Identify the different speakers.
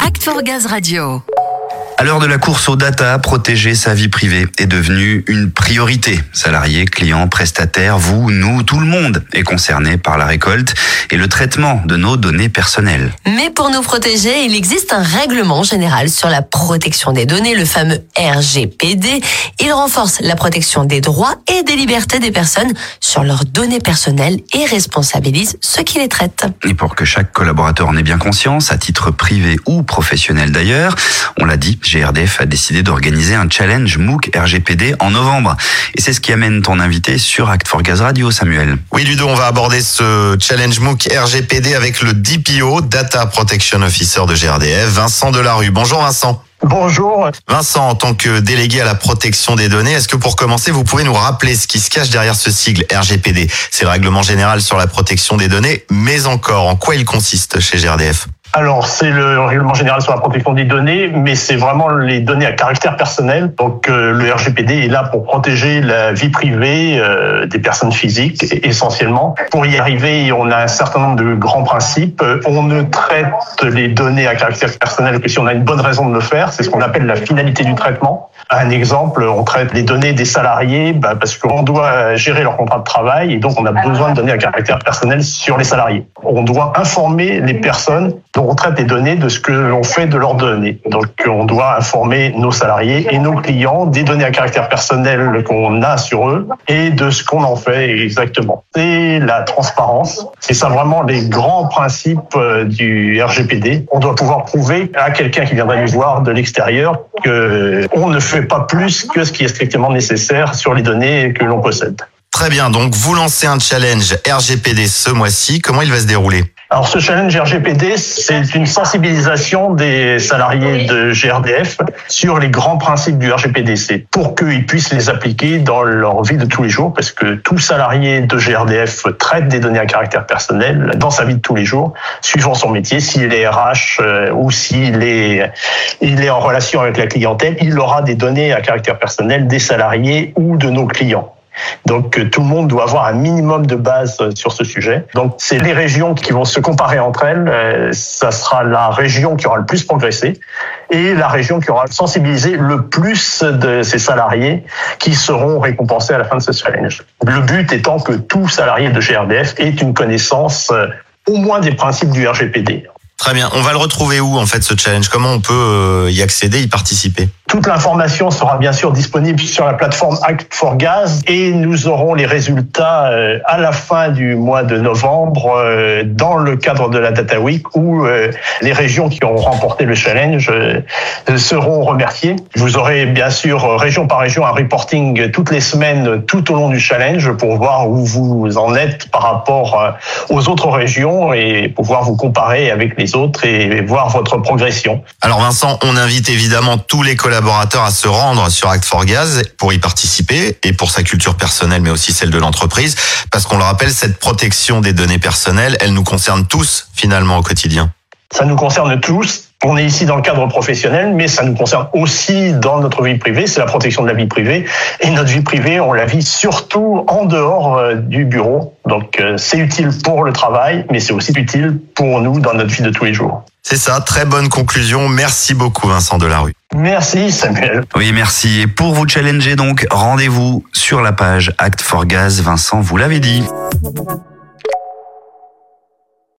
Speaker 1: Act for Gaz Radio.
Speaker 2: À l'heure de la course aux data, protéger sa vie privée est devenu une priorité. Salariés, clients, prestataires, vous, nous, tout le monde est concerné par la récolte et le traitement de nos données personnelles.
Speaker 1: Mais pour nous protéger, il existe un règlement général sur la protection des données, le fameux RGPD. Il renforce la protection des droits et des libertés des personnes sur leurs données personnelles et responsabilise ceux qui les traitent.
Speaker 2: Et pour que chaque collaborateur en ait bien conscience, à titre privé ou professionnel d'ailleurs, on l'a dit, GRDF a décidé d'organiser un challenge MOOC RGPD en novembre. Et c'est ce qui amène ton invité sur Act for Gaz Radio, Samuel.
Speaker 3: Oui, Ludo, on va aborder ce challenge MOOC RGPD avec le DPO, Data Protection Officer de GRDF, Vincent Delarue. Bonjour Vincent.
Speaker 4: Bonjour.
Speaker 3: Vincent, en tant que délégué à la protection des données, est-ce que pour commencer, vous pouvez nous rappeler ce qui se cache derrière ce sigle RGPD C'est le règlement général sur la protection des données, mais encore, en quoi il consiste chez GRDF
Speaker 4: alors, c'est le règlement général sur la protection des données, mais c'est vraiment les données à caractère personnel. Donc, euh, le RGPD est là pour protéger la vie privée euh, des personnes physiques, essentiellement. Pour y arriver, on a un certain nombre de grands principes. On ne traite les données à caractère personnel que si on a une bonne raison de le faire. C'est ce qu'on appelle la finalité du traitement. Un exemple, on traite les données des salariés bah, parce qu'on doit gérer leur contrat de travail et donc on a besoin de données à caractère personnel sur les salariés. On doit informer les personnes on traite des données de ce que l'on fait de leurs données. Donc, on doit informer nos salariés et nos clients des données à caractère personnel qu'on a sur eux et de ce qu'on en fait exactement. Et la transparence, c'est ça vraiment les grands principes euh, du RGPD. On doit pouvoir prouver à quelqu'un qui viendrait nous voir de l'extérieur que on ne fait pas plus que ce qui est strictement nécessaire sur les données que l'on possède.
Speaker 3: Très bien, donc vous lancez un challenge RGPD ce mois-ci. Comment il va se dérouler?
Speaker 4: Alors ce challenge RGPD, c'est une sensibilisation des salariés de GRDF sur les grands principes du RGPD. C'est pour qu'ils puissent les appliquer dans leur vie de tous les jours, parce que tout salarié de GRDF traite des données à caractère personnel dans sa vie de tous les jours, suivant son métier. S'il est RH euh, ou s'il est, il est en relation avec la clientèle, il aura des données à caractère personnel des salariés ou de nos clients. Donc euh, tout le monde doit avoir un minimum de base euh, sur ce sujet. Donc c'est les régions qui vont se comparer entre elles. Euh, ça sera la région qui aura le plus progressé et la région qui aura sensibilisé le plus de ses salariés qui seront récompensés à la fin de ce challenge. Le but étant que tout salarié de GRDF ait une connaissance au moins des principes du RGPD.
Speaker 3: Très bien. On va le retrouver où en fait ce challenge? Comment on peut y accéder, y participer?
Speaker 4: Toute l'information sera bien sûr disponible sur la plateforme Act for Gaz et nous aurons les résultats euh, à la fin du mois de novembre euh, dans le cadre de la Data Week où euh, les régions qui ont remporté le challenge seront remerciées. Vous aurez bien sûr région par région un reporting toutes les semaines tout au long du challenge pour voir où vous en êtes par rapport aux autres régions et pouvoir vous comparer avec les autres et voir votre progression.
Speaker 3: Alors Vincent, on invite évidemment tous les collaborateurs à se rendre sur Act for Gaz pour y participer et pour sa culture personnelle mais aussi celle de l'entreprise parce qu'on le rappelle cette protection des données personnelles elle nous concerne tous finalement au quotidien.
Speaker 4: Ça nous concerne tous. On est ici dans le cadre professionnel, mais ça nous concerne aussi dans notre vie privée. C'est la protection de la vie privée. Et notre vie privée, on la vit surtout en dehors euh, du bureau. Donc, euh, c'est utile pour le travail, mais c'est aussi utile pour nous dans notre vie de tous les jours.
Speaker 3: C'est ça, très bonne conclusion. Merci beaucoup Vincent Delarue.
Speaker 4: Merci Samuel.
Speaker 2: Oui, merci. Et pour vous challenger donc, rendez-vous sur la page Act for Gaz. Vincent, vous l'avez dit.